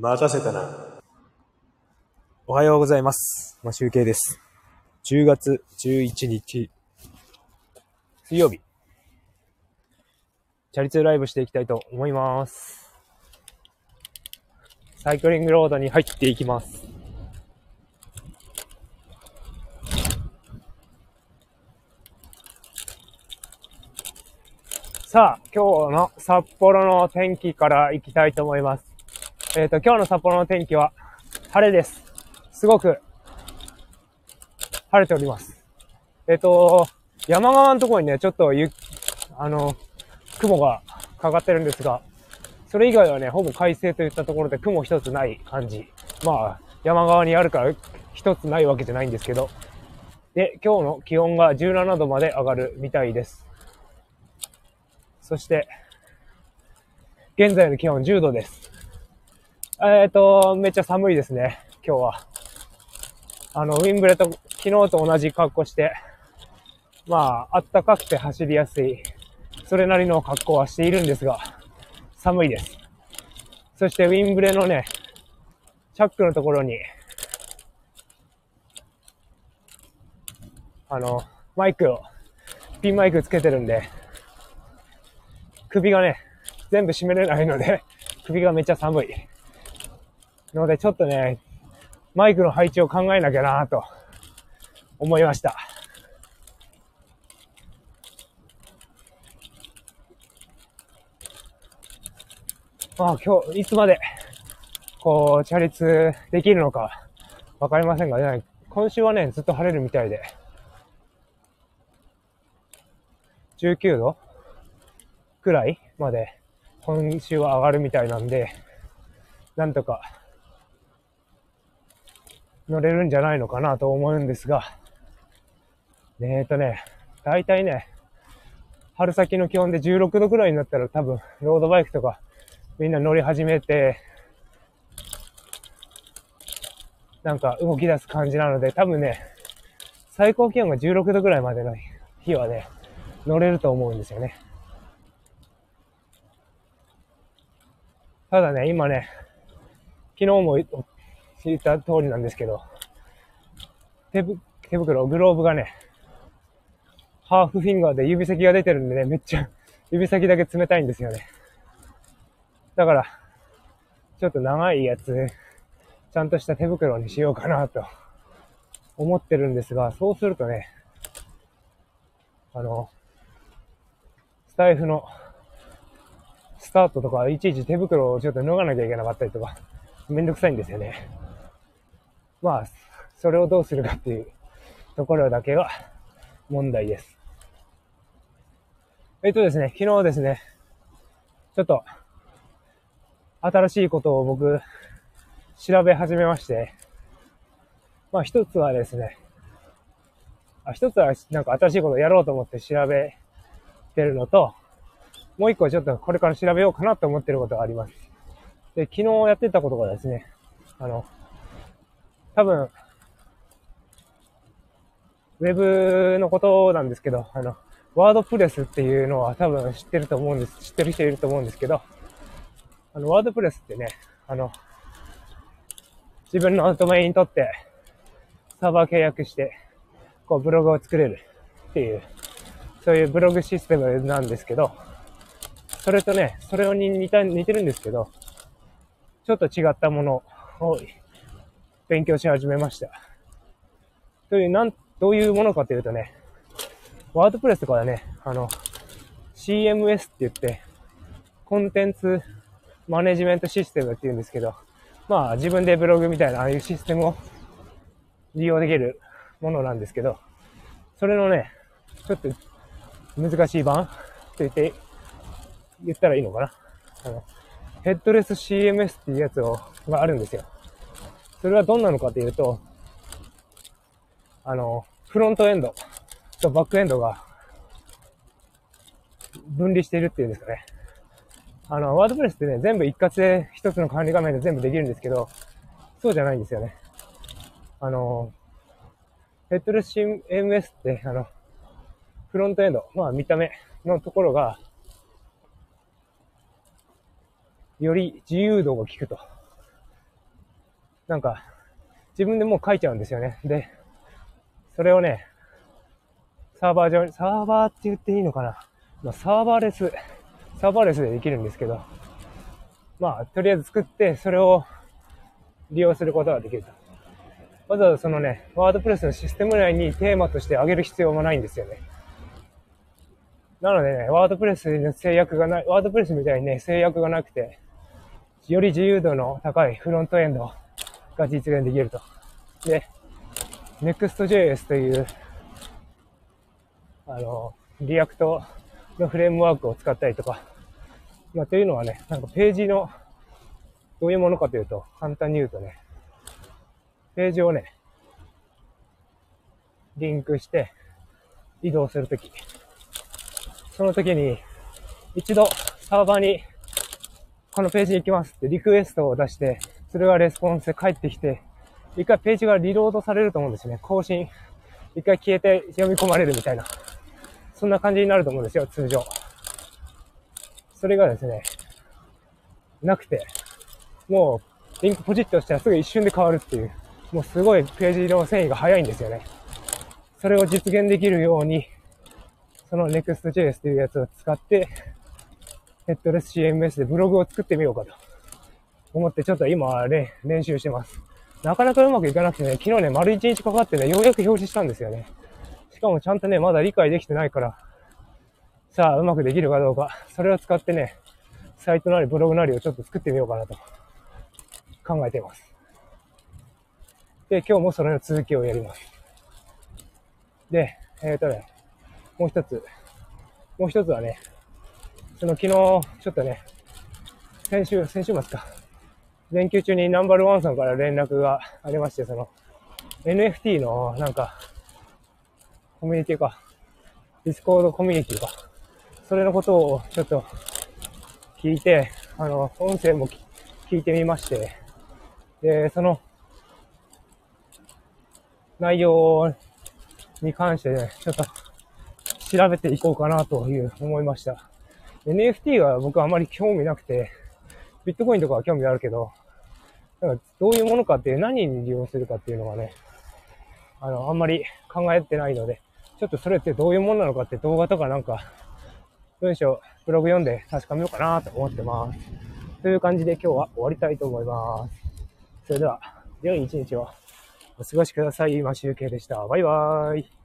待たせたな。おはようございます。まあ、集計です。10月11日、水曜日。チャリ通ライブしていきたいと思います。サイクリングロードに入っていきます。さあ、今日の札幌の天気から行きたいと思います。えっ、と、今日の札幌の天気は晴れです。すごく晴れております。えっ、と、山側のところにね、ちょっとゆ、あの、雲がかかってるんですが、それ以外はね、ほぼ快晴といったところで雲一つない感じ。まあ、山側にあるから一つないわけじゃないんですけど。で、今日の気温が17度まで上がるみたいです。そして、現在の気温10度です。えっ、と、めっちゃ寒いですね、今日は。あの、ウィンブレと昨日と同じ格好して、まあ、あったかくて走りやすい、それなりの格好はしているんですが、寒いです。そしてウィンブレのね、チャックのところに、あの、マイクを、ピンマイクつけてるんで、首がね、全部締めれないので、首がめっちゃ寒い。ので、ちょっとね、マイクの配置を考えなきゃなと思いました。まあ今日、いつまで、こう、チャリ通できるのかわかりませんがね、今週はね、ずっと晴れるみたいで、19度くらいまで今週は上がるみたいなんで、なんとか乗れるんじゃないのかなと思うんですが、えーとね、だいたいね、春先の気温で16度くらいになったら多分、ロードバイクとかみんな乗り始めて、なんか動き出す感じなので、多分ね、最高気温が16度くらいまでの日はね、乗れると思うんですよね。ただね、今ね、昨日も言った通りなんですけど、手手袋、グローブがね、ハーフフィンガーで指先が出てるんでね、めっちゃ 指先だけ冷たいんですよね。だから、ちょっと長いやつ、ちゃんとした手袋にしようかなと思ってるんですが、そうするとね、あの、スタイフのスタートとか、いちいち手袋をちょっと脱がなきゃいけなかったりとか、めんどくさいんですよね。まあ、それをどうするかっていうところだけが問題です。えっとですね、昨日ですね、ちょっと、新しいことを僕、調べ始めまして、まあ一つはですね、あ一つはなんか新しいことをやろうと思って調べてるのと、もう一個ちょっとこれから調べようかなと思ってることがあります。で、昨日やってたことがですね、あの、多分、ウェブのことなんですけど、あの、ワードプレスっていうのは多分知ってると思うんです、知ってる人いると思うんですけど、あの、ワードプレスってね、あの、自分のドメインにとって、サーバー契約して、こう、ブログを作れるっていう、そういうブログシステムなんですけど、それとね、それに似た、似てるんですけど、ちょっと違ったものを勉強し始めました。という、なん、どういうものかというとね、ワードプレスとかはね、あの、CMS って言って、コンテンツマネジメントシステムって言うんですけど、まあ自分でブログみたいなああいうシステムを利用できるものなんですけど、それのね、ちょっと難しい版と言って、言ったらいいのかな？あの、ヘッドレス CMS っていうやつを、があるんですよ。それはどんなのかというと、あの、フロントエンドとバックエンドが分離しているっていうんですかね。あの、ワードプレスってね、全部一括で一つの管理画面で全部できるんですけど、そうじゃないんですよね。あの、ヘッドレス CMS って、あの、フロントエンド、まあ見た目のところが、より自由度が効くと。なんか、自分でもう書いちゃうんですよね。で、それをね、サーバー上に、サーバーって言っていいのかな？まあ、サーバーレス、サーバーレスでできるんですけど、まあ、とりあえず作って、それを利用することができると。わざわざそのね、 WordPress のシステム内にテーマとしてあげる必要もないんですよね。なのでね、 WordPress の制約がない、 WordPress みたいにね、制約がなくて、より自由度の高いフロントエンドが実現できると。で、Next.js という、あの、 Reactのフレームワークを使ったりとか、まあ、というのはね、なんかページの、どういうものかというと、簡単に言うとね、ページをね、リンクして移動するとき、その時に一度サーバーにこのページに行きますってリクエストを出して、それがレスポンスで返ってきて、一回ページがリロードされると思うんですよね。更新。一回消えて読み込まれるみたいな。そんな感じになると思うんですよ、通常。それがですね、なくて、もう、リンクポチッとしたらすぐ一瞬で変わるっていう、もうすごいページの遷移が早いんですよね。それを実現できるように、その Next.js というやつを使って、ヘッドレス CMS でブログを作ってみようかと思ってちょっと今ね、練習してます。なかなかうまくいかなくてね、昨日ね、丸一日かかってね、ようやく表示したんですよね。しかもちゃんとね、まだ理解できてないから、さあ、うまくできるかどうか、それを使ってね、サイトなりブログなりをちょっと作ってみようかなと考えています。で、今日もそれの続きをやります。で、えっ、ー、とね、もう一つ、もう一つはね、その昨日、ちょっとね、先週、先週末か、連休中にナンバルワンさんから連絡がありまして、その、NFT のなんか、コミュニティか、 Discord コミュニティか、それのことをちょっと聞いて、あの、音声も聞いてみまして、で、その、内容に関してね、ちょっと調べていこうかなという思いました。NFT は僕はあまり興味なくて、ビットコインとかは興味あるけど、なんかどういうものかっていう何に利用するかっていうのがね、あの、あんまり考えてないので、ちょっとそれってどういうものなのかって動画とかなんか、文章、ブログ読んで確かめようかなと思ってます。という感じで今日は終わりたいと思います。それでは、良い一日をお過ごしください。今集計でした。バイバーイ。